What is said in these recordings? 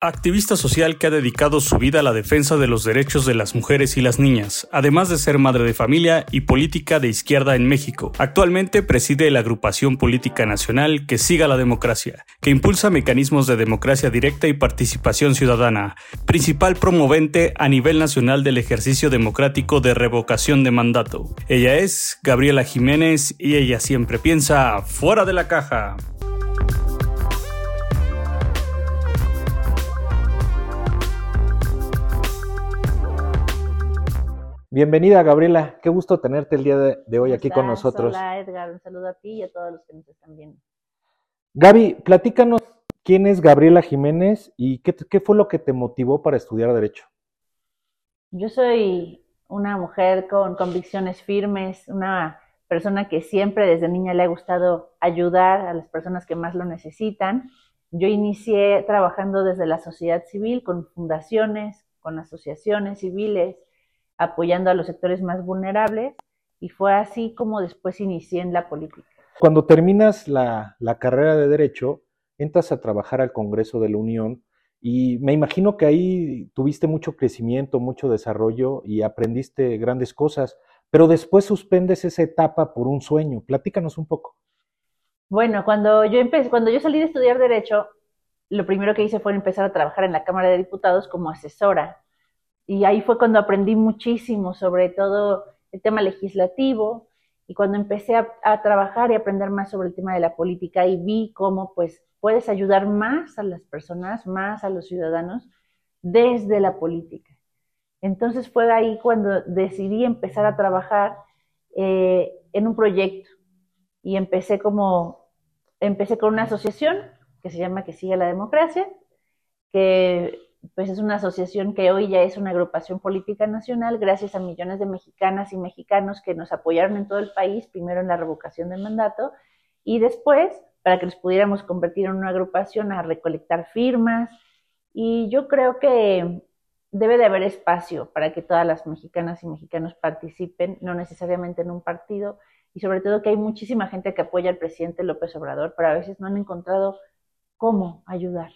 Activista social que ha dedicado su vida a la defensa de los derechos de las mujeres y las niñas, además de ser madre de familia y política de izquierda en México. Actualmente preside la agrupación política nacional que siga la democracia, que impulsa mecanismos de democracia directa y participación ciudadana, principal promovente a nivel nacional del ejercicio democrático de revocación de mandato. Ella es Gabriela Jiménez y ella siempre piensa fuera de la caja. Bienvenida, Gabriela. Qué gusto tenerte el día de, hoy aquí con nosotros. Hola, Edgar. Un saludo a ti y a todos los que nos están viendo. Gaby, platícanos quién es Gabriela Jiménez y qué, qué fue lo que te motivó para estudiar Derecho. Yo soy una mujer con convicciones firmes, una persona que siempre desde niña le ha gustado ayudar a las personas que más lo necesitan. Yo inicié trabajando desde la sociedad civil con fundaciones, con asociaciones civiles, apoyando a los sectores más vulnerables y fue así como después inicié en la política. Cuando terminas la, carrera de derecho, entras a trabajar al Congreso de la Unión y me imagino que ahí tuviste mucho crecimiento, mucho desarrollo y aprendiste grandes cosas, pero después suspendes esa etapa por un sueño. Platícanos un poco. Bueno, cuando yo empecé, cuando yo salí de estudiar derecho, lo primero que hice fue empezar a trabajar en la Cámara de Diputados como asesora y ahí fue cuando aprendí muchísimo sobre todo el tema legislativo y cuando empecé a, trabajar y aprender más sobre el tema de la política y vi cómo pues puedes ayudar más a las personas, más a los ciudadanos desde la política. Entonces fue ahí cuando decidí empezar a trabajar eh, en un proyecto y empecé como, empecé con una asociación que se llama Que Sigue la Democracia, que pues es una asociación que hoy ya es una agrupación política nacional gracias a millones de mexicanas y mexicanos que nos apoyaron en todo el país, primero en la revocación del mandato y después para que nos pudiéramos convertir en una agrupación a recolectar firmas. Y yo creo que debe de haber espacio para que todas las mexicanas y mexicanos participen, no necesariamente en un partido, y sobre todo que hay muchísima gente que apoya al presidente López Obrador, pero a veces no han encontrado cómo ayudar.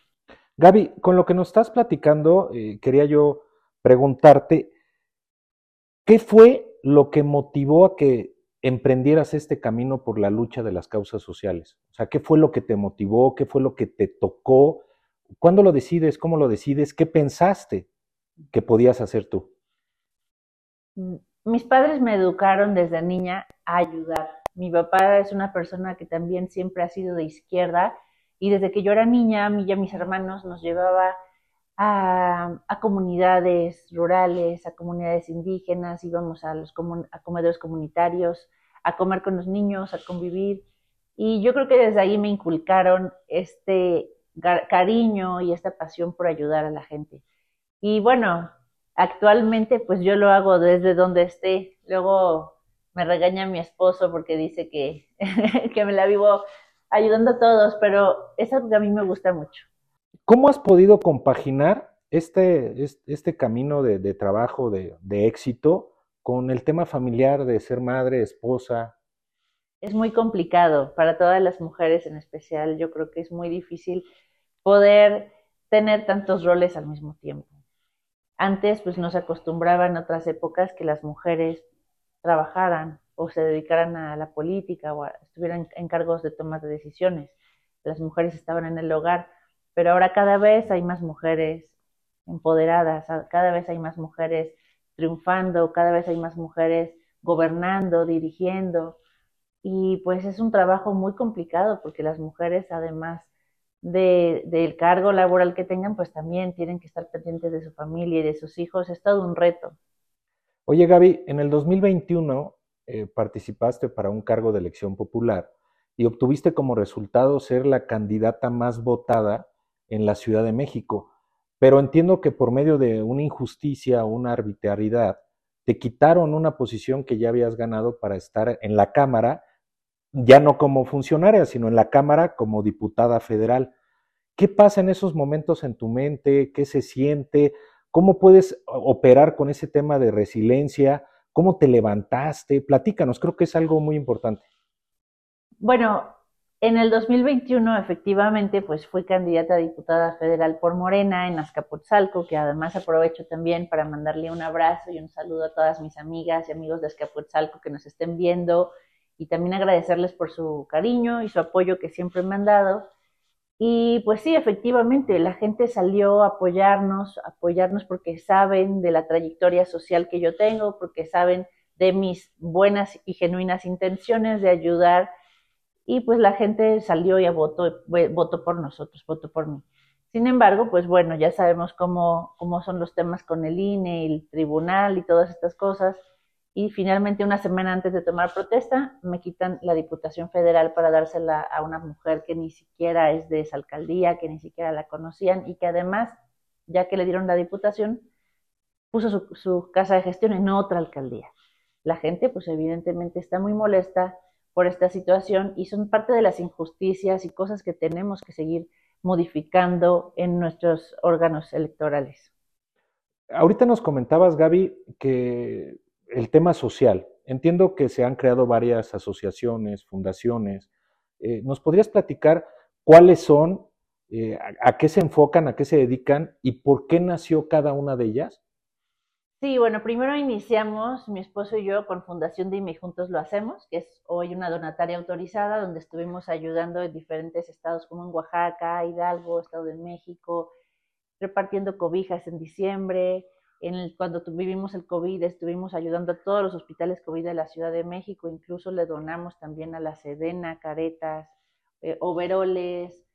Gaby, con lo que nos estás platicando, eh, quería yo preguntarte, ¿qué fue lo que motivó a que emprendieras este camino por la lucha de las causas sociales? O sea, ¿qué fue lo que te motivó? ¿Qué fue lo que te tocó? ¿Cuándo lo decides? ¿Cómo lo decides? ¿Qué pensaste que podías hacer tú? Mm, mis padres me educaron desde niña a ayudar. Mi papá es una persona que también siempre ha sido de izquierda y desde que yo era niña, a mí y a mis hermanos nos llevaba a, comunidades rurales, a comunidades indígenas, íbamos a los a comedores comunitarios, a comer con los niños, a convivir. Y yo creo que desde ahí me inculcaron este cariño y esta pasión por ayudar a la gente. Y bueno, actualmente pues yo lo hago desde donde esté. Luego me regaña mi esposo porque dice que, que me la vivo ayudando a todos, pero es algo que a mí me gusta mucho. ¿Cómo has podido compaginar este, este camino de, trabajo, de, éxito, con el tema familiar de ser madre, esposa? Es muy complicado para todas las mujeres en especial. Yo creo que es muy difícil poder tener tantos roles al mismo tiempo. Antes, pues nos acostumbraban en otras épocas que las mujeres trabajaran o se dedicaran a la política o estuvieran en cargos de toma de decisiones. Las mujeres estaban en el hogar, pero ahora cada vez hay más mujeres empoderadas, cada vez hay más mujeres triunfando, cada vez hay más mujeres gobernando, dirigiendo. Y pues es un trabajo muy complicado porque las mujeres, además de, del cargo laboral que tengan, pues también tienen que estar pendientes de su familia y de sus hijos. Es todo un reto. Oye Gaby, en el 2021 eh, participaste para un cargo de elección popular y obtuviste como resultado ser la candidata más votada en la Ciudad de México. Pero entiendo que por medio de una injusticia o una arbitrariedad, te quitaron una posición que ya habías ganado para estar en la Cámara, ya no como funcionaria, sino en la Cámara como diputada federal. ¿Qué pasa en esos momentos en tu mente? ¿Qué se siente? ¿Cómo puedes operar con ese tema de resiliencia? ¿Cómo te levantaste? Platícanos, creo que es algo muy importante. Bueno, En el 2021, efectivamente, pues fui candidata a diputada federal por Morena en Azcapotzalco, que además aprovecho también para mandarle un abrazo y un saludo a todas mis amigas y amigos de Azcapotzalco que nos estén viendo y también agradecerles por su cariño y su apoyo que siempre me han dado. Y pues sí, efectivamente, la gente salió a apoyarnos, apoyarnos porque saben de la trayectoria social que yo tengo, porque saben de mis buenas y genuinas intenciones de ayudar y pues la gente salió y votó, votó por nosotros, votó por mí. Sin embargo, pues bueno, ya sabemos cómo, cómo son los temas con el INE, el tribunal y todas estas cosas. Y finalmente, una semana antes de tomar protesta, me quitan la Diputación Federal para dársela a una mujer que ni siquiera es de esa alcaldía, que ni siquiera la conocían y que además, ya que le dieron la Diputación, puso su, casa de gestión en otra alcaldía. La gente, pues evidentemente está muy molesta, por esta situación y son parte de las injusticias y cosas que tenemos que seguir modificando en nuestros órganos electorales. Ahorita nos comentabas, Gaby, que el tema social. Entiendo que se han creado varias asociaciones, fundaciones. Eh, ¿Nos podrías platicar cuáles son, eh, a qué se enfocan, a qué se dedican y por qué nació cada una de ellas? Sí, bueno, primero iniciamos mi esposo y yo con Fundación Dime Juntos lo hacemos, que es hoy una donataria autorizada donde estuvimos ayudando en diferentes estados como en Oaxaca, Hidalgo, Estado de México, repartiendo cobijas en diciembre. En el, cuando vivimos el COVID estuvimos ayudando a todos los hospitales COVID de la Ciudad de México, incluso le donamos también a la Sedena, caretas, eh, overoles,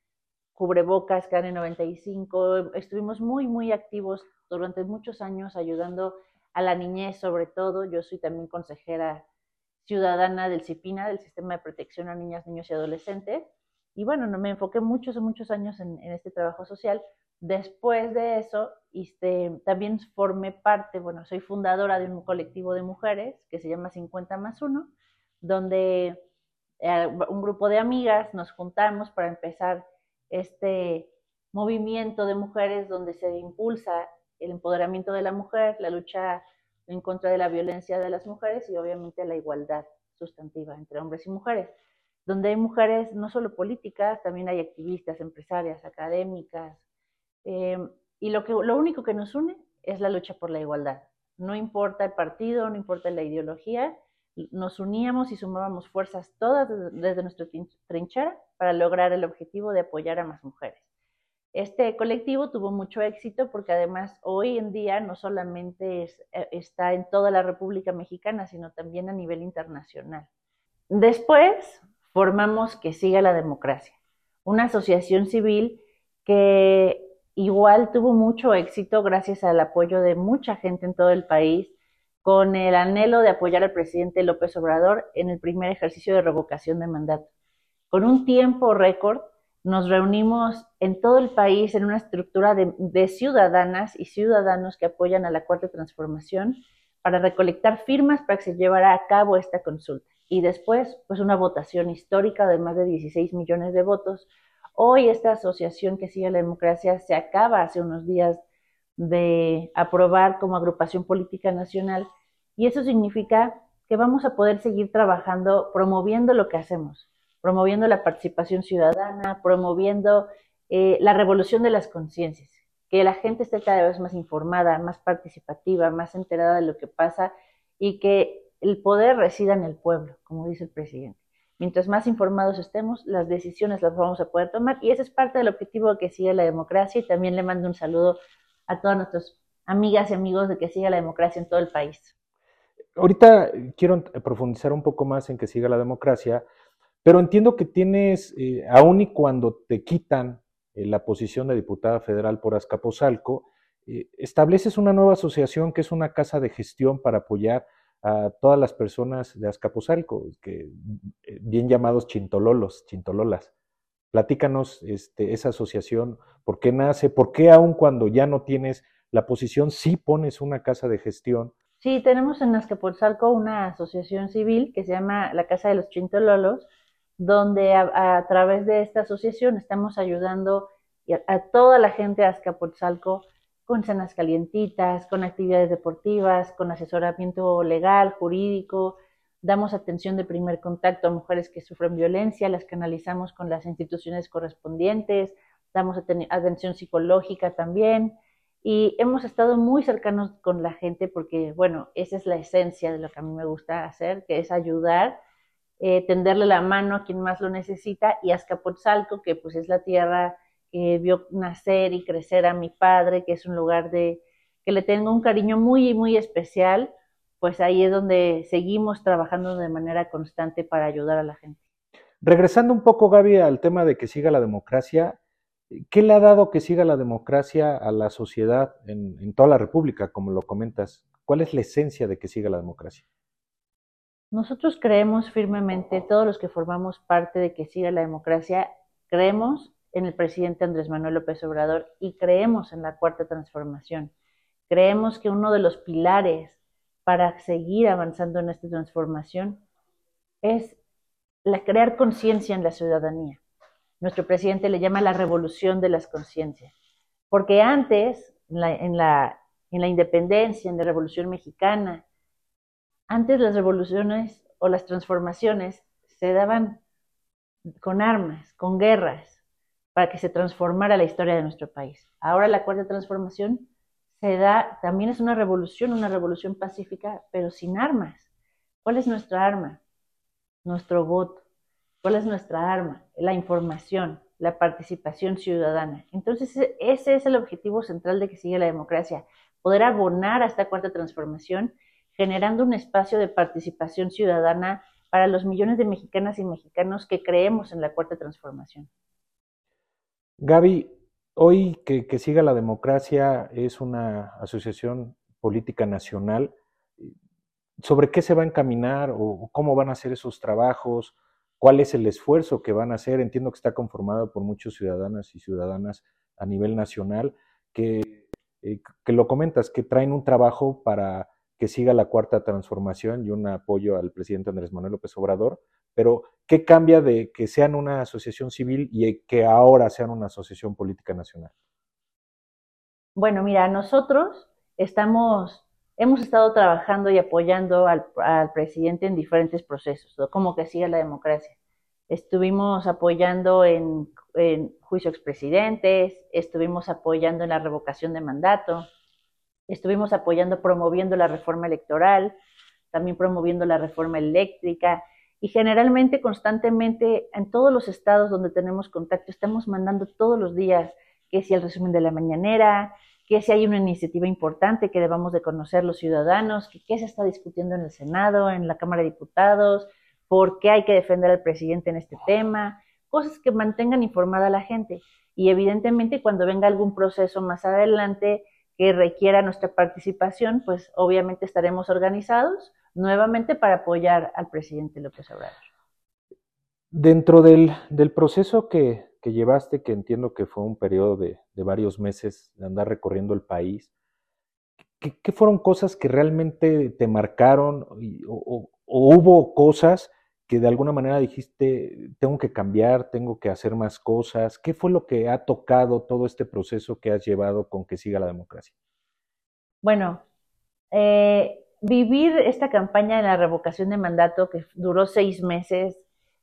cubrebocas KN95. Estuvimos muy, muy activos durante muchos años ayudando a la niñez sobre todo. Yo soy también consejera ciudadana del CIPINA, del Sistema de Protección a Niñas, Niños y Adolescentes. Y bueno, no, me enfoqué muchos, muchos años en, este trabajo social. Después de eso, este, también formé parte, bueno, soy fundadora de un colectivo de mujeres que se llama 50 más 1, donde eh, un grupo de amigas nos juntamos para empezar este movimiento de mujeres donde se impulsa el empoderamiento de la mujer, la lucha en contra de la violencia de las mujeres y obviamente la igualdad sustantiva entre hombres y mujeres, donde hay mujeres no solo políticas, también hay activistas, empresarias, académicas, eh, y lo, que, lo único que nos une es la lucha por la igualdad. No importa el partido, no importa la ideología, nos uníamos y sumábamos fuerzas todas desde nuestra trinchera para lograr el objetivo de apoyar a más mujeres. Este colectivo tuvo mucho éxito porque además hoy en día no solamente eh, está en toda la República Mexicana, sino también a nivel internacional. Después formamos Que Siga la Democracia, una asociación civil que igual tuvo mucho éxito gracias al apoyo de mucha gente en todo el país, con el anhelo de apoyar al presidente López Obrador en el primer ejercicio de revocación de mandato. Con un tiempo récord, nos reunimos en todo el país en una estructura de, ciudadanas y ciudadanos que apoyan a la cuarta transformación para recolectar firmas para que se llevara a cabo esta consulta. Y después, pues una votación histórica de más de 16 millones de votos. Hoy esta asociación que sigue la democracia se acaba hace unos días de aprobar como agrupación política nacional y eso significa que vamos a poder seguir trabajando promoviendo lo que hacemos promoviendo la participación ciudadana, promoviendo eh, la revolución de las conciencias, que la gente esté cada vez más informada, más participativa, más enterada de lo que pasa y que el poder resida en el pueblo, como dice el presidente. Mientras más informados estemos, las decisiones las vamos a poder tomar y ese es parte del objetivo que sigue la democracia y también le mando un saludo a todas nuestras amigas y amigos de que siga la democracia en todo el país. Ahorita quiero profundizar un poco más en que siga la democracia, pero entiendo que tienes, eh, aun y cuando te quitan eh, la posición de diputada federal por Azcapotzalco, eh, estableces una nueva asociación que es una casa de gestión para apoyar a todas las personas de Azcapotzalco, que, bien llamados chintololos, chintololas. Platícanos este, esa asociación, por qué nace, por qué aun cuando ya no tienes la posición, sí pones una casa de gestión. Sí, tenemos en Azcapotzalco una asociación civil que se llama la Casa de los Chintololos, donde a, través de esta asociación estamos ayudando a, toda la gente de Azcapotzalco con cenas calientitas, con actividades deportivas, con asesoramiento legal, jurídico, damos atención de primer contacto a mujeres que sufren violencia, las canalizamos con las instituciones correspondientes, damos atención psicológica también. Y hemos estado muy cercanos con la gente porque, bueno, esa es la esencia de lo que a mí me gusta hacer, que es ayudar, eh, tenderle la mano a quien más lo necesita y Azcapotzalco, que pues es la tierra que vio nacer y crecer a mi padre, que es un lugar de que le tengo un cariño muy, muy especial, pues ahí es donde seguimos trabajando de manera constante para ayudar a la gente. Regresando un poco, Gaby, al tema de que siga la democracia, ¿qué le ha dado que siga la democracia a la sociedad en, en toda la República, como lo comentas? ¿Cuál es la esencia de que siga la democracia? Nosotros creemos firmemente, todos los que formamos parte de que siga la democracia, creemos en el presidente Andrés Manuel López Obrador y creemos en la cuarta transformación. Creemos que uno de los pilares para seguir avanzando en esta transformación es crear conciencia en la ciudadanía. Nuestro presidente le llama la revolución de las conciencias, porque antes, en la independencia, en la revolución mexicana, antes las revoluciones o las transformaciones se daban con armas, con guerras, para que se transformara la historia de nuestro país. Ahora la cuarta transformación se da, también es una revolución, una revolución pacífica, pero sin armas. ¿Cuál es nuestra arma? Nuestro voto. ¿Cuál es nuestra arma? La información, la participación ciudadana. Entonces, ese es el objetivo central de que sigue la democracia, poder abonar a esta cuarta transformación, generando un espacio de participación ciudadana para los millones de mexicanas y mexicanos que creemos en la cuarta transformación. Gaby, Hoy que, siga la democracia es una asociación política nacional. ¿Sobre qué se va a encaminar o cómo van a hacer esos trabajos? ¿Cuál es el esfuerzo que van a hacer? Entiendo que está conformado por muchos ciudadanas y ciudadanas a nivel nacional que, eh, que lo comentas, que traen un trabajo para que siga la cuarta transformación y un apoyo al presidente Andrés Manuel López Obrador, pero ¿qué cambia de que sean una asociación civil y que ahora sean una asociación política nacional? Bueno, mira, nosotros estamos, hemos estado trabajando y apoyando al, presidente en diferentes procesos, como que siga la democracia. Estuvimos apoyando en, en juicio expresidentes, estuvimos apoyando en la revocación de mandato, Estuvimos apoyando, promoviendo la reforma electoral, también promoviendo la reforma eléctrica y generalmente, constantemente, en todos los estados donde tenemos contacto, estamos mandando todos los días que si el resumen de la mañanera, que si hay una iniciativa importante que debamos de conocer los ciudadanos, que qué se está discutiendo en el Senado, en la Cámara de Diputados, por qué hay que defender al presidente en este tema, cosas que mantengan informada a la gente. Y evidentemente cuando venga algún proceso más adelante, que requiera nuestra participación, pues obviamente estaremos organizados nuevamente para apoyar al presidente López Obrador. Dentro del, proceso que, llevaste, que entiendo que fue un periodo de, varios meses de andar recorriendo el país, ¿qué, fueron cosas que realmente te marcaron o, o hubo cosas que de alguna manera dijiste, tengo que cambiar, tengo que hacer más cosas? ¿Qué fue lo que ha tocado todo este proceso que has llevado con que siga la democracia? Bueno, eh, vivir esta campaña de la revocación de mandato que duró seis meses,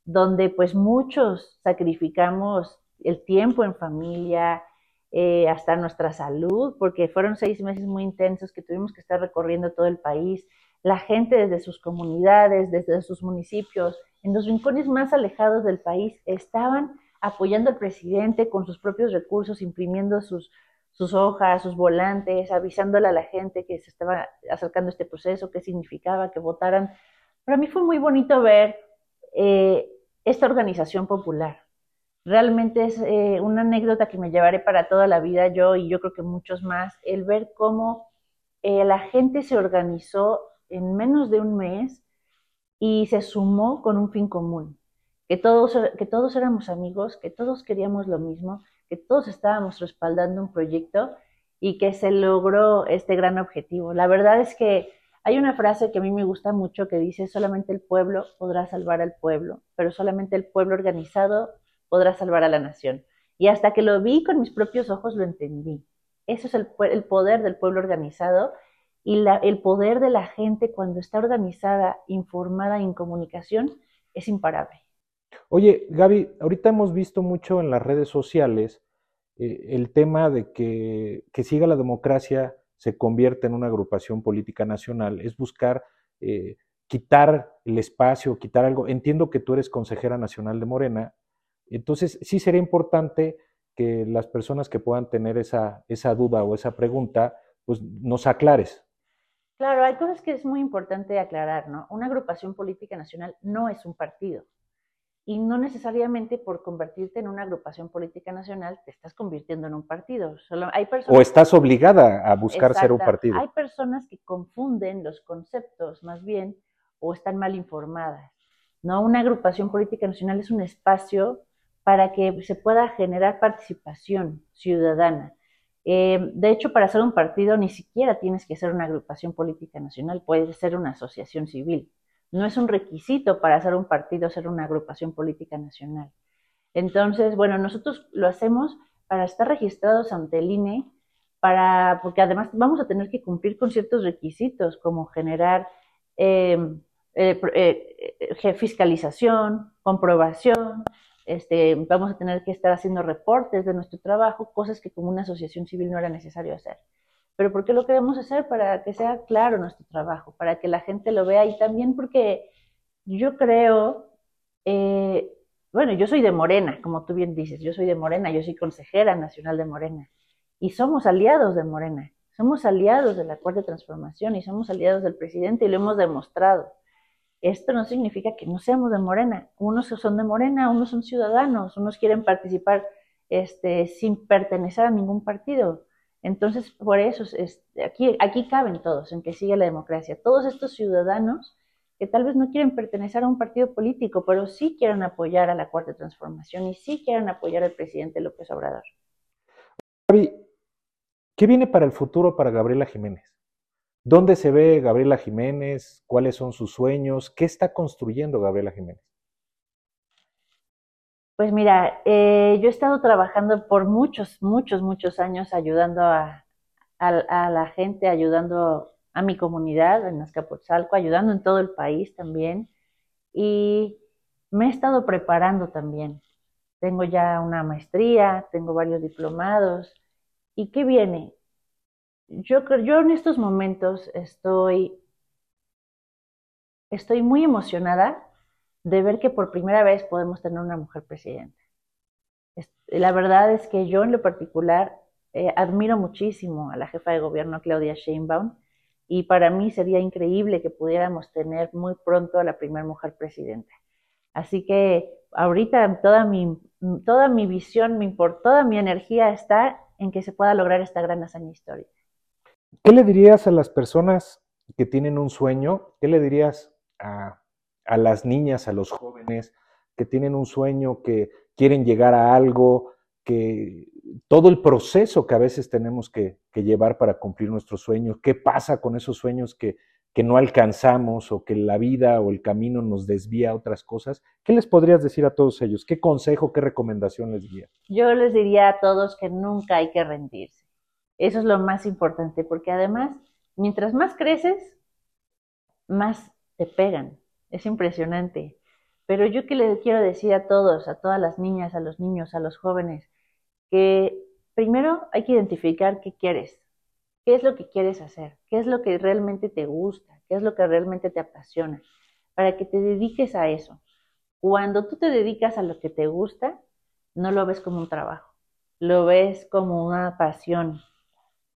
donde pues muchos sacrificamos el tiempo en familia, eh, hasta nuestra salud, porque fueron seis meses muy intensos que tuvimos que estar recorriendo todo el país, la gente desde sus comunidades, desde sus municipios, en los rincones más alejados del país, estaban apoyando al presidente con sus propios recursos, imprimiendo sus, sus hojas, sus volantes, avisándole a la gente que se estaba acercando este proceso, qué significaba que votaran. Para mí fue muy bonito ver eh, esta organización popular. Realmente es eh, una anécdota que me llevaré para toda la vida yo y yo creo que muchos más, el ver cómo eh, la gente se organizó en menos de un mes y se sumó con un fin común, que todos, que todos éramos amigos, que todos queríamos lo mismo, que todos estábamos respaldando un proyecto y que se logró este gran objetivo. La verdad es que hay una frase que a mí me gusta mucho que dice, solamente el pueblo podrá salvar al pueblo, pero solamente el pueblo organizado podrá salvar a la nación. Y hasta que lo vi con mis propios ojos lo entendí. Eso es el, poder del pueblo organizado Y el poder de la gente cuando está organizada, informada en comunicación es imparable. Oye, Gaby, ahorita hemos visto mucho en las redes sociales eh, el tema de que, que siga la democracia se convierte en una agrupación política nacional, es buscar eh, quitar el espacio, quitar algo. Entiendo que tú eres consejera nacional de Morena, entonces sí sería importante que las personas que puedan tener esa, esa duda o esa pregunta, pues nos aclares. Claro, hay cosas que es muy importante aclarar, ¿no? Una agrupación política nacional no es un partido y no necesariamente por convertirte en una agrupación política nacional te estás convirtiendo en un partido. Solo hay personas, o estás obligada a buscar ser un partido. Hay personas que confunden los conceptos más bien o están mal informadas. ¿no? Una agrupación política nacional es un espacio para que se pueda generar participación ciudadana. Eh, de hecho, para ser un partido ni siquiera tienes que ser una agrupación política nacional, puede ser una asociación civil. No es un requisito para ser un partido ser una agrupación política nacional. Entonces, bueno, nosotros lo hacemos para estar registrados ante el INE, para, porque además vamos a tener que cumplir con ciertos requisitos, como generar eh, eh, eh, fiscalización, comprobación, este, vamos a tener que estar haciendo reportes de nuestro trabajo, cosas que como una asociación civil no era necesario hacer. Pero ¿por qué lo queremos hacer? Para que sea claro nuestro trabajo, para que la gente lo vea y también porque yo creo, eh, bueno, yo soy de Morena, como tú bien dices, yo soy de Morena, yo soy consejera nacional de Morena y somos aliados de Morena, somos aliados de la Cuarta Transformación y somos aliados del presidente y lo hemos demostrado. Esto no significa que no seamos de Morena. Unos son de Morena, unos son ciudadanos, unos quieren participar este, sin pertenecer a ningún partido. Entonces, por eso, aquí, aquí caben todos, en que sigue la democracia. Todos estos ciudadanos que tal vez no quieren pertenecer a un partido político, pero sí quieren apoyar a la Cuarta Transformación y sí quieren apoyar al presidente López Obrador. Gaby, ¿qué viene para el futuro para Gabriela Jiménez? ¿Dónde se ve Gabriela Jiménez? ¿Cuáles son sus sueños? ¿Qué está construyendo Gabriela Jiménez? Pues mira, eh, yo he estado trabajando por muchos, muchos, muchos años ayudando a, la gente, ayudando a mi comunidad en Azcapotzalco, ayudando en todo el país también. Y me he estado preparando también. Tengo ya una maestría, tengo varios diplomados. ¿Y qué viene? Yo, yo en estos momentos estoy, estoy muy emocionada de ver que por primera vez podemos tener una mujer presidenta. La verdad es que yo en lo particular eh, admiro muchísimo a la jefa de gobierno Claudia Sheinbaum y para mí sería increíble que pudiéramos tener muy pronto a la primera mujer presidenta. Así que ahorita toda mi, toda mi visión, mi, toda mi energía está en que se pueda lograr esta gran hazaña histórica. ¿Qué le dirías a las personas que tienen un sueño? ¿Qué le dirías a a las niñas, a los jóvenes que tienen un sueño, que quieren llegar a algo, que todo el proceso que a veces tenemos que, llevar para cumplir nuestros sueños, qué pasa con esos sueños que, que no alcanzamos o que la vida o el camino nos desvía a otras cosas, ¿qué les podrías decir a todos ellos? ¿Qué consejo, qué recomendación les diría? Yo les diría a todos que nunca hay que rendirse. Eso es lo más importante, porque además, mientras más creces, más te pegan. Es impresionante. Pero yo que le quiero decir a todos, a todas las niñas, a los niños, a los jóvenes, que primero hay que identificar qué quieres, qué es lo que quieres hacer, qué es lo que realmente te gusta, qué es lo que realmente te apasiona, para que te dediques a eso. Cuando tú te dedicas a lo que te gusta, no lo ves como un trabajo, lo ves como una pasión,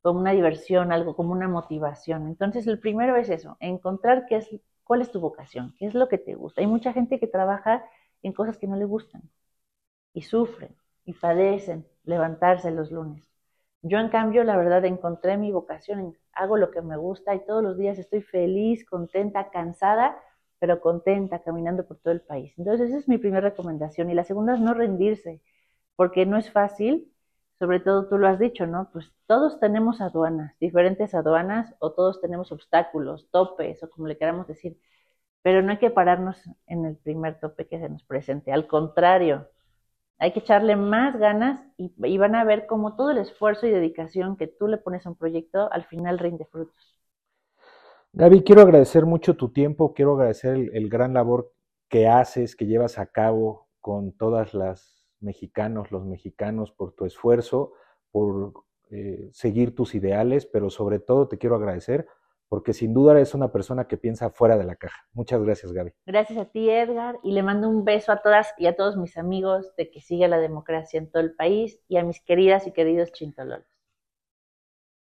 como una diversión, algo como una motivación. Entonces, el primero es eso, encontrar qué es ¿Cuál es tu vocación? ¿Qué es lo que te gusta? Hay mucha gente que trabaja en cosas que no le gustan y sufren y padecen levantarse los lunes. Yo, en cambio, la verdad, encontré mi vocación, hago lo que me gusta y todos los días estoy feliz, contenta, cansada, pero contenta, caminando por todo el país. Entonces, esa es mi primera recomendación. Y la segunda es no rendirse, porque no es fácil, sobre todo tú lo has dicho, ¿no? Pues todos tenemos aduanas, diferentes aduanas, o todos tenemos obstáculos, topes, o como le queramos decir, pero no hay que pararnos en el primer tope que se nos presente, al contrario, hay que echarle más ganas y, van a ver cómo todo el esfuerzo y dedicación que tú le pones a un proyecto al final rinde frutos. Gaby, quiero agradecer mucho tu tiempo, quiero agradecer el, gran labor que haces, que llevas a cabo con todas las mexicanos, los mexicanos, por tu esfuerzo, por eh, seguir tus ideales, pero sobre todo te quiero agradecer porque sin duda eres una persona que piensa fuera de la caja. Muchas gracias, Gaby. Gracias a ti, Edgar, y le mando un beso a todas y a todos mis amigos de que siga la democracia en todo el país y a mis queridas y queridos chintololos.